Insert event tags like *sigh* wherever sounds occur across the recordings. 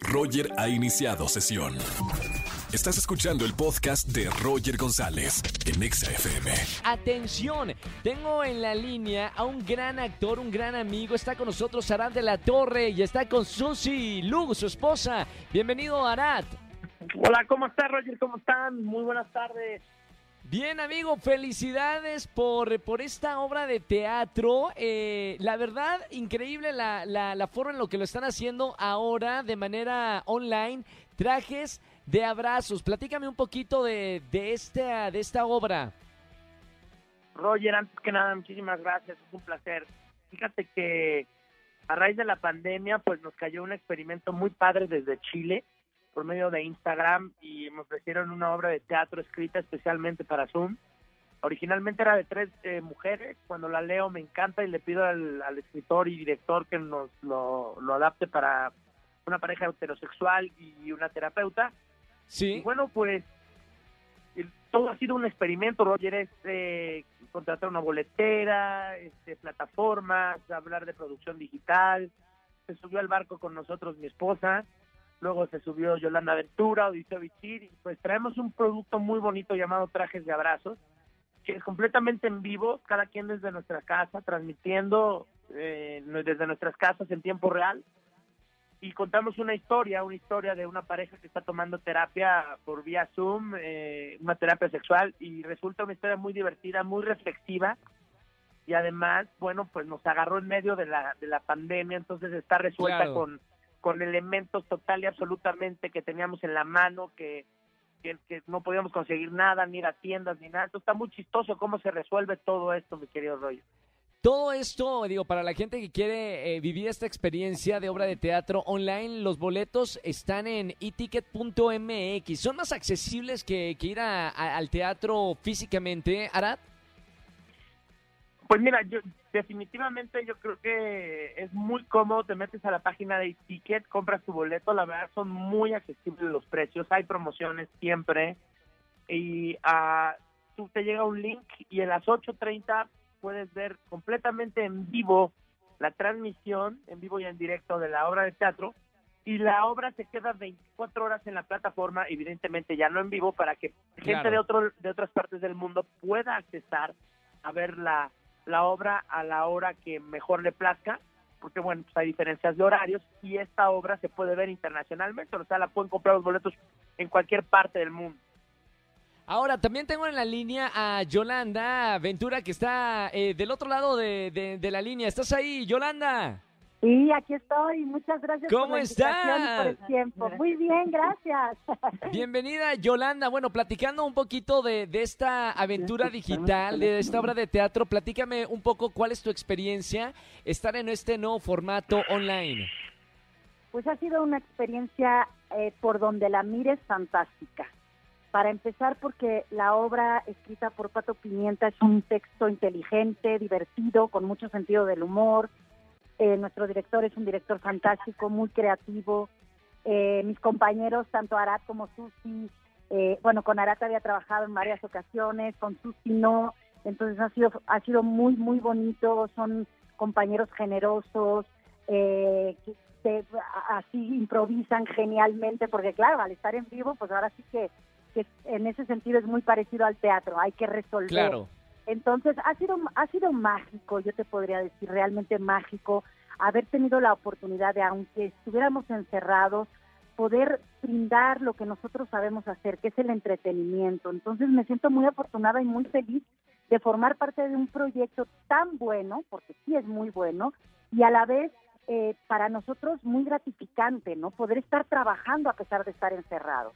Roger ha iniciado sesión. Estás escuchando el podcast de Roger González en Exa FM. Atención, tengo en la línea a un gran actor, un gran amigo. Está con nosotros Arad de la Torre y está con Susi Lu, su esposa. Bienvenido, Arad. Hola, ¿cómo estás, Roger? ¿Cómo están? Muy buenas tardes. Bien, amigo, felicidades por, por esta obra de teatro. Eh, la verdad, increíble la, la, la forma en lo que lo están haciendo ahora de manera online. Trajes de abrazos. Platícame un poquito de, de, esta, de esta obra. Roger, antes que nada, muchísimas gracias. Es un placer. Fíjate que a raíz de la pandemia, pues nos cayó un experimento muy padre desde Chile por medio de Instagram y me ofrecieron una obra de teatro escrita especialmente para Zoom. Originalmente era de tres eh, mujeres, cuando la leo me encanta y le pido al, al escritor y director que nos lo, lo, adapte para una pareja heterosexual y una terapeuta. Sí. Y bueno, pues todo ha sido un experimento, Roger, es eh, contratar una boletera, este, plataformas, hablar de producción digital. Se subió al barco con nosotros mi esposa luego se subió Yolanda Ventura, Odiseo Bichir, y pues traemos un producto muy bonito llamado Trajes de Abrazos, que es completamente en vivo, cada quien desde nuestra casa, transmitiendo eh, desde nuestras casas en tiempo real, y contamos una historia, una historia de una pareja que está tomando terapia por vía Zoom, eh, una terapia sexual, y resulta una historia muy divertida, muy reflexiva, y además, bueno, pues nos agarró en medio de la, de la pandemia, entonces está resuelta Claro. con con elementos total y absolutamente que teníamos en la mano, que, que, que no podíamos conseguir nada, ni ir a tiendas, ni nada. Entonces está muy chistoso cómo se resuelve todo esto, mi querido Roger. Todo esto, digo, para la gente que quiere eh, vivir esta experiencia de obra de teatro online, los boletos están en eticket.mx. ¿Son más accesibles que, que ir a- a- al teatro físicamente, Arad? Pues mira, yo definitivamente yo creo que es muy cómodo, te metes a la página de Ticket, compras tu boleto, la verdad son muy accesibles los precios, hay promociones siempre. Y ah, tú te llega un link y en las 8.30 puedes ver completamente en vivo la transmisión, en vivo y en directo de la obra de teatro. Y la obra se queda 24 horas en la plataforma, evidentemente ya no en vivo, para que gente de, otro, de otras partes del mundo pueda accesar a ver la, la obra a la hora que mejor le plazca, porque bueno, pues hay diferencias de horarios y esta obra se puede ver internacionalmente, o sea, la pueden comprar los boletos en cualquier parte del mundo. Ahora, también tengo en la línea a Yolanda Ventura, que está eh, del otro lado de, de- de la línea. ¿Estás ahí, Yolanda? Sí, aquí estoy. Muchas gracias ¿Cómo por la y por el estás? tiempo. Muy bien, gracias. *laughs* Bienvenida, Yolanda. Bueno, platicando un poquito de, de esta aventura digital, de esta obra de teatro, platícame un poco cuál es tu experiencia estar en este nuevo formato online. Pues ha sido una experiencia eh, por donde la mires fantástica. Para empezar, porque la obra escrita por Pato Pimienta es un texto inteligente, divertido, con mucho sentido del humor. Eh, nuestro director es un director fantástico, muy creativo. Eh, mis compañeros, tanto Arat como Susi, eh, bueno, con Arat había trabajado en varias ocasiones, con Susi no. Entonces ha sido, ha sido muy, muy bonito. Son compañeros generosos, eh, que así improvisan genialmente, porque claro, al estar en vivo, pues ahora sí que, que en ese sentido es muy parecido al teatro, hay que resolver. Claro. Entonces ha sido ha sido mágico, yo te podría decir realmente mágico haber tenido la oportunidad de aunque estuviéramos encerrados poder brindar lo que nosotros sabemos hacer, que es el entretenimiento. Entonces me siento muy afortunada y muy feliz de formar parte de un proyecto tan bueno, porque sí es muy bueno, y a la vez eh, para nosotros muy gratificante, ¿no? Poder estar trabajando a pesar de estar encerrados.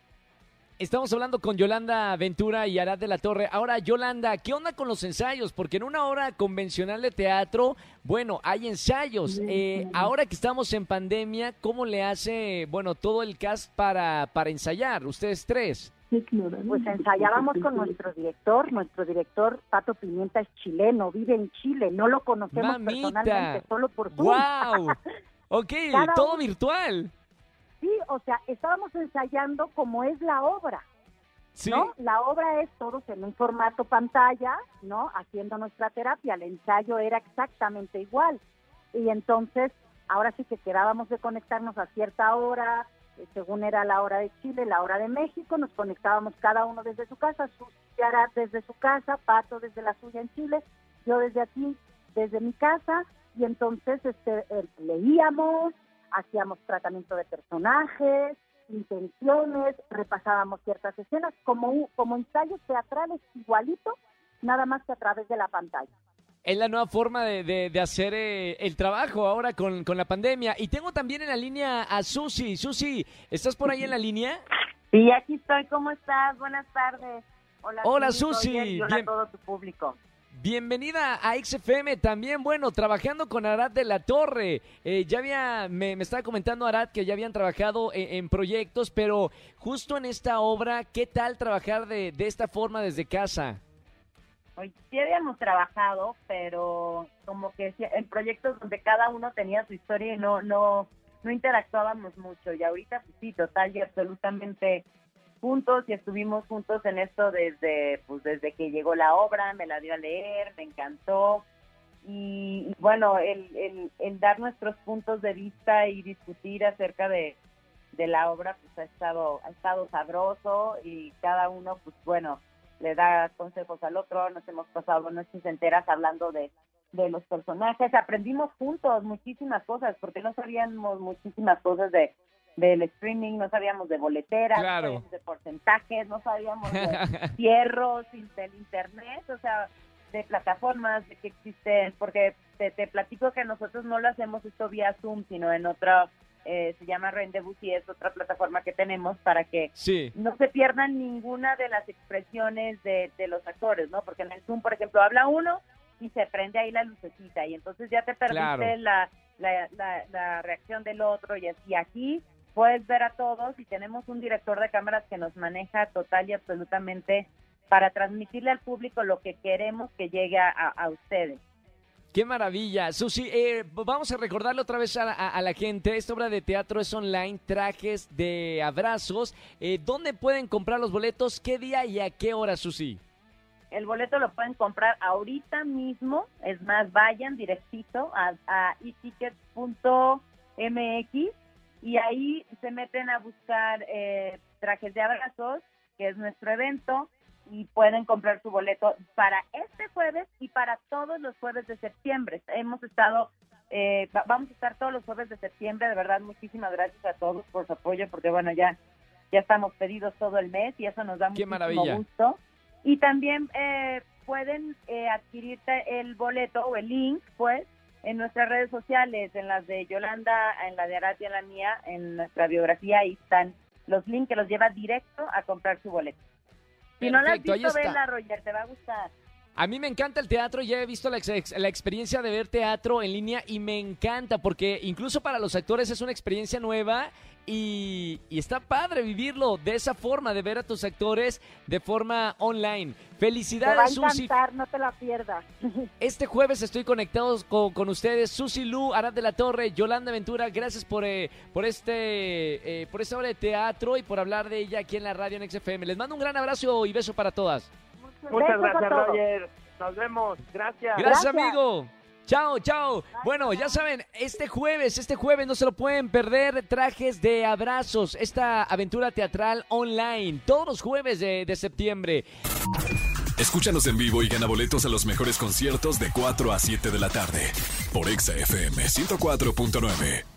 Estamos hablando con Yolanda Ventura y Arad de la Torre. Ahora, Yolanda, ¿qué onda con los ensayos? Porque en una hora convencional de teatro, bueno, hay ensayos. Eh, ahora que estamos en pandemia, ¿cómo le hace, bueno, todo el cast para, para ensayar? Ustedes tres. Pues ensayábamos con nuestro director, nuestro director Pato Pimienta es chileno, vive en Chile, no lo conocemos Mamita. personalmente, solo por Zoom. ¡Wow! *laughs* Ok, Cada todo virtual. Sí, o sea, estábamos ensayando como es la obra, Sí. ¿no? La obra es todos en un formato pantalla, ¿no? Haciendo nuestra terapia, el ensayo era exactamente igual. Y entonces, ahora sí que quedábamos de conectarnos a cierta hora, eh, según era la hora de Chile, la hora de México, nos conectábamos cada uno desde su casa, Susi desde su casa, Pato desde la suya en Chile, yo desde aquí, desde mi casa, y entonces este, eh, leíamos, hacíamos tratamiento de personajes, intenciones, repasábamos ciertas escenas, como, como ensayos teatrales igualito, nada más que a través de la pantalla es la nueva forma de, de, hacer eh, el trabajo ahora con, con, la pandemia. Y tengo también en la línea a Susi. Susi, ¿estás por ahí en la línea? Sí, aquí estoy. ¿Cómo estás? Buenas tardes. Hola, Hola Susi. Hola a todo tu público. Bienvenida a XFM también, bueno, trabajando con Arad de la Torre. Eh, ya había, me, me, estaba comentando Arad que ya habían trabajado en, en, proyectos, pero justo en esta obra, ¿qué tal trabajar de, de esta forma desde casa? sí habíamos trabajado, pero como que en proyectos donde cada uno tenía su historia y no, no, no interactuábamos mucho. Y ahorita pues sí, total y absolutamente juntos y estuvimos juntos en esto desde, pues desde que llegó la obra, me la dio a leer, me encantó. Y, bueno, el, el, el, dar nuestros puntos de vista y discutir acerca de, de la obra, pues ha estado, ha estado sabroso y cada uno, pues bueno, le da consejos al otro, nos hemos pasado noches enteras hablando de, de los personajes, aprendimos juntos muchísimas cosas, porque no sabíamos muchísimas cosas de del streaming, no sabíamos de boleteras, de porcentajes, no sabíamos de *laughs* cierros, del internet, o sea, de plataformas, de que existen, porque te, te platico que nosotros no lo hacemos esto vía Zoom, sino en otra eh, se llama Rendezvous y es otra plataforma que tenemos para que no se pierdan ninguna de las expresiones de, los actores, ¿no? Porque en el Zoom, por ejemplo, habla uno y se prende ahí la lucecita y entonces ya te perdiste la, la, reacción del otro y así aquí puedes ver a todos y tenemos un director de cámaras que nos maneja total y absolutamente para transmitirle al público lo que queremos que llegue a ustedes. Qué maravilla. Susi, eh, vamos a recordarle otra vez a, la gente. Esta obra de teatro es online, trajes de abrazos. Eh, ¿Dónde pueden comprar los boletos? ¿Qué día y a qué hora, Susi? El boleto lo pueden comprar ahorita mismo. Es más, vayan directito a, a eticket.mx y ahí se meten a buscar eh, trajes de abrazos, que es nuestro evento y pueden comprar su boleto para este jueves y para todos los jueves de septiembre. Hemos estado, eh, vamos a estar todos los jueves de septiembre, de verdad, muchísimas gracias a todos por su apoyo, porque bueno, ya, ya estamos pedidos todo el mes y eso nos da muchísimo gusto. Y también eh, pueden eh, adquirirte el boleto o el link, pues, en nuestras redes sociales, en las de Yolanda, en la de Arati, en la mía, en nuestra biografía, ahí están los links que los lleva directo a comprar su boleto. Si no la has visto, vela, Roger, te va a gustar. A mí me encanta el teatro, ya he visto la, la, experiencia de ver teatro en línea y me encanta porque incluso para los actores es una experiencia nueva y, está padre vivirlo de esa forma, de ver a tus actores de forma online. Felicidades, te va a encantar, no te la pierdas. *laughs* Este jueves estoy conectado con, ustedes, Susi Lu, Arad de la Torre, Yolanda Ventura. Gracias por, eh, por, este, eh, por esta obra de teatro y por hablar de ella aquí en la radio en XFM. Les mando un gran abrazo y beso para todas. Muchas gracias, Roger. Nos vemos. Gracias. Gracias, amigo. Chao, chao. Bueno, ya saben, este jueves, este jueves no se lo pueden perder. Trajes de abrazos, esta aventura teatral online, todos los jueves de, de septiembre. Escúchanos en vivo y gana boletos a los mejores conciertos de 4 a 7 de la tarde por Exa FM 104.9.